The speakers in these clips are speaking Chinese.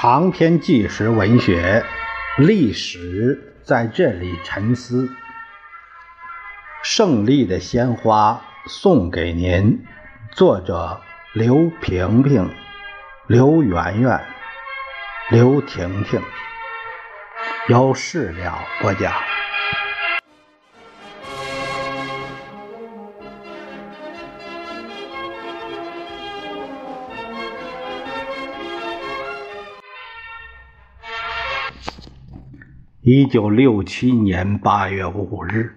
长篇纪实文学，历史在这里沉思。胜利的鲜花送给您，作者刘萍萍、刘媛媛、刘婷婷，有事了播讲。一九六七年八月五日，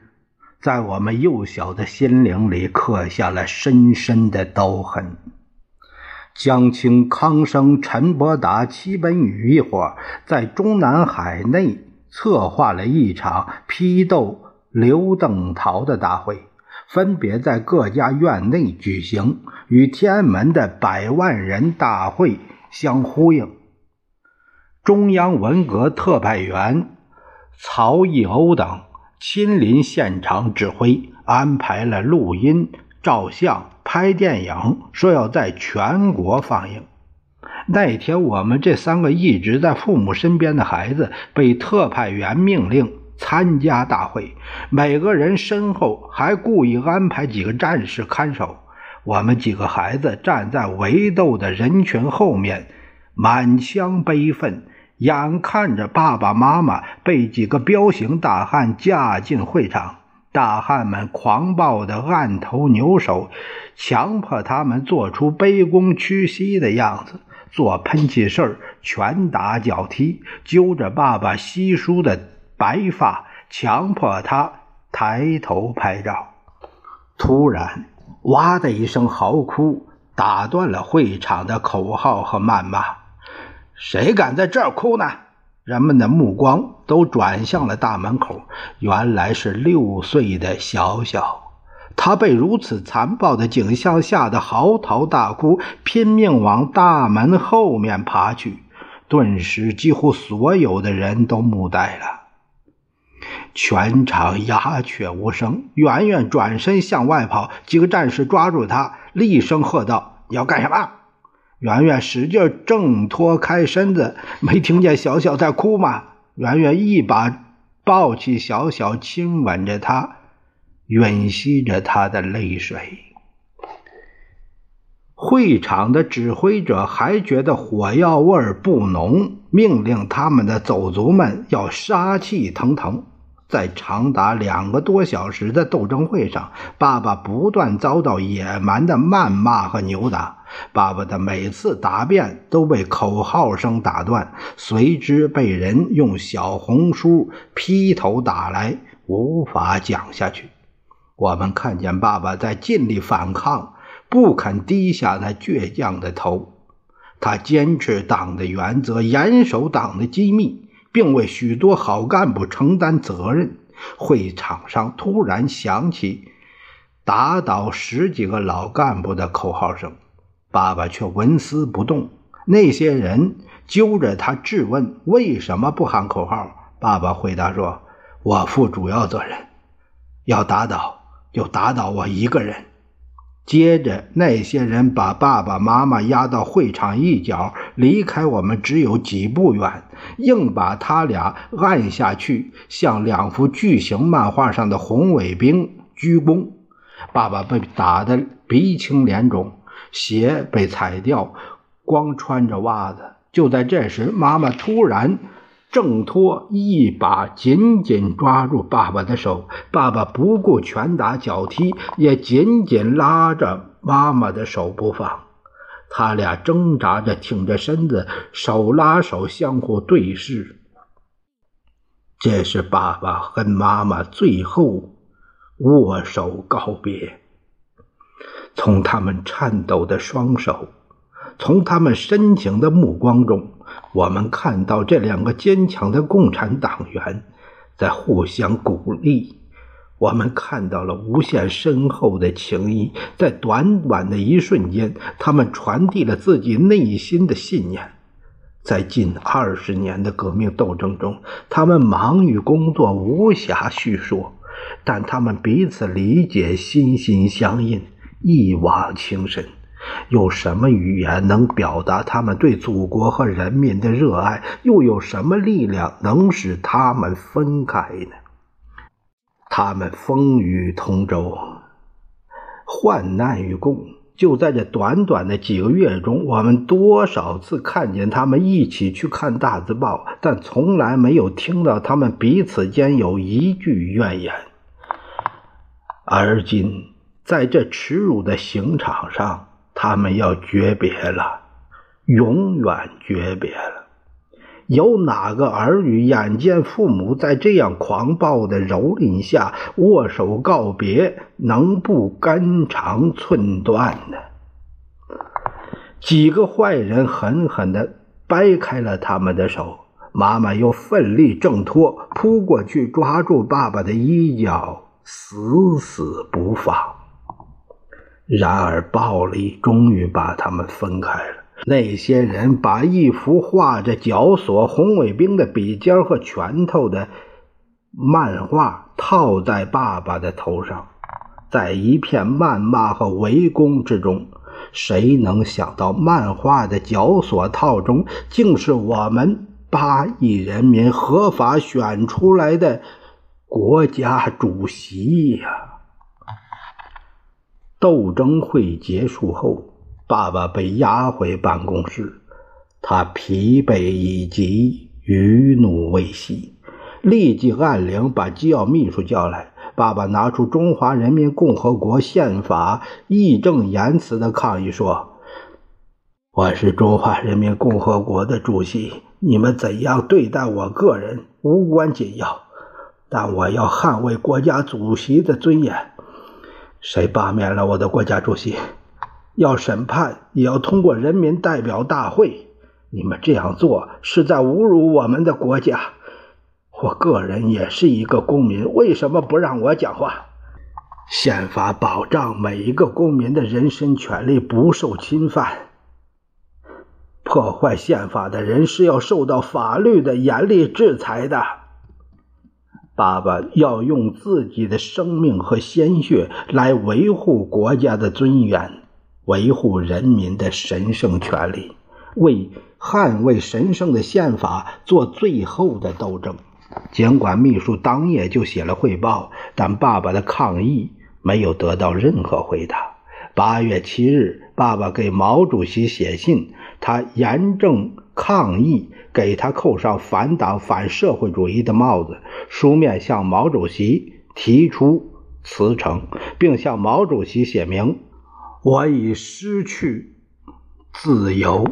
在我们幼小的心灵里刻下了深深的刀痕。江青、康生、陈伯达、戚本禹一伙在中南海内策划了一场批斗刘邓陶的大会，分别在各家院内举行，与天安门的百万人大会相呼应。中央文革特派员。曹义欧等亲临现场指挥，安排了录音、照相、拍电影，说要在全国放映。那天，我们这三个一直在父母身边的孩子被特派员命令参加大会，每个人身后还故意安排几个战士看守。我们几个孩子站在围斗的人群后面，满腔悲愤。眼看着爸爸妈妈被几个彪形大汉架进会场，大汉们狂暴的按头扭手，强迫他们做出卑躬屈膝的样子，做喷气事儿，拳打脚踢，揪着爸爸稀疏的白发，强迫他抬头拍照。突然，哇的一声嚎哭，打断了会场的口号和谩骂。谁敢在这儿哭呢？人们的目光都转向了大门口。原来是六岁的小小，他被如此残暴的景象吓得嚎啕大哭，拼命往大门后面爬去。顿时，几乎所有的人都目呆了，全场鸦雀无声。圆圆转身向外跑，几个战士抓住他，厉声喝道：“你要干什么？”圆圆使劲挣脱开身子，没听见小小在哭吗？圆圆一把抱起小小，亲吻着他，吮吸着他的泪水。会场的指挥者还觉得火药味不浓，命令他们的走卒们要杀气腾腾。在长达两个多小时的斗争会上，爸爸不断遭到野蛮的谩骂和扭打。爸爸的每次答辩都被口号声打断，随之被人用小红书劈头打来，无法讲下去。我们看见爸爸在尽力反抗，不肯低下那倔强的头。他坚持党的原则，严守党的机密。并为许多好干部承担责任。会场上突然响起打倒十几个老干部的口号声，爸爸却纹丝不动。那些人揪着他质问：“为什么不喊口号？”爸爸回答说：“我负主要责任，要打倒就打倒我一个人。”接着，那些人把爸爸妈妈押到会场一角，离开我们只有几步远，硬把他俩按下去，向两幅巨型漫画上的红卫兵鞠躬。爸爸被打得鼻青脸肿，鞋被踩掉，光穿着袜子。就在这时，妈妈突然。挣脱，一把紧紧抓住爸爸的手。爸爸不顾拳打脚踢，也紧紧拉着妈妈的手不放。他俩挣扎着，挺着身子，手拉手，相互对视。这是爸爸跟妈妈最后握手告别。从他们颤抖的双手，从他们深情的目光中。我们看到这两个坚强的共产党员在互相鼓励，我们看到了无限深厚的情谊。在短短的一瞬间，他们传递了自己内心的信念。在近二十年的革命斗争中，他们忙于工作，无暇叙说，但他们彼此理解，心心相印，一往情深。有什么语言能表达他们对祖国和人民的热爱？又有什么力量能使他们分开呢？他们风雨同舟，患难与共。就在这短短的几个月中，我们多少次看见他们一起去看大字报，但从来没有听到他们彼此间有一句怨言。而今，在这耻辱的刑场上，他们要诀别了，永远诀别了。有哪个儿女眼见父母在这样狂暴的蹂躏下握手告别，能不肝肠寸断呢？几个坏人狠狠地掰开了他们的手，妈妈又奋力挣脱，扑过去抓住爸爸的衣角，死死不放。然而，暴力终于把他们分开了。那些人把一幅画着绞索红卫兵的笔尖和拳头的漫画套在爸爸的头上，在一片谩骂和围攻之中，谁能想到漫画的绞索套中竟是我们八亿人民合法选出来的国家主席呀？斗争会结束后。爸爸被押回办公室，他疲惫已极，余怒未息，立即按铃把机要秘书叫来。爸爸拿出《中华人民共和国宪法》，义正言辞的抗议说：“我是中华人民共和国的主席，你们怎样对待我个人无关紧要，但我要捍卫国家主席的尊严。谁罢免了我的国家主席？”要审判，也要通过人民代表大会。你们这样做是在侮辱我们的国家。我个人也是一个公民，为什么不让我讲话？宪法保障每一个公民的人身权利不受侵犯。破坏宪法的人是要受到法律的严厉制裁的。爸爸要用自己的生命和鲜血来维护国家的尊严。维护人民的神圣权利，为捍卫神圣的宪法做最后的斗争。尽管秘书当夜就写了汇报，但爸爸的抗议没有得到任何回答。八月七日，爸爸给毛主席写信，他严正抗议给他扣上反党反社会主义的帽子，书面向毛主席提出辞呈，并向毛主席写明。我已失去自由。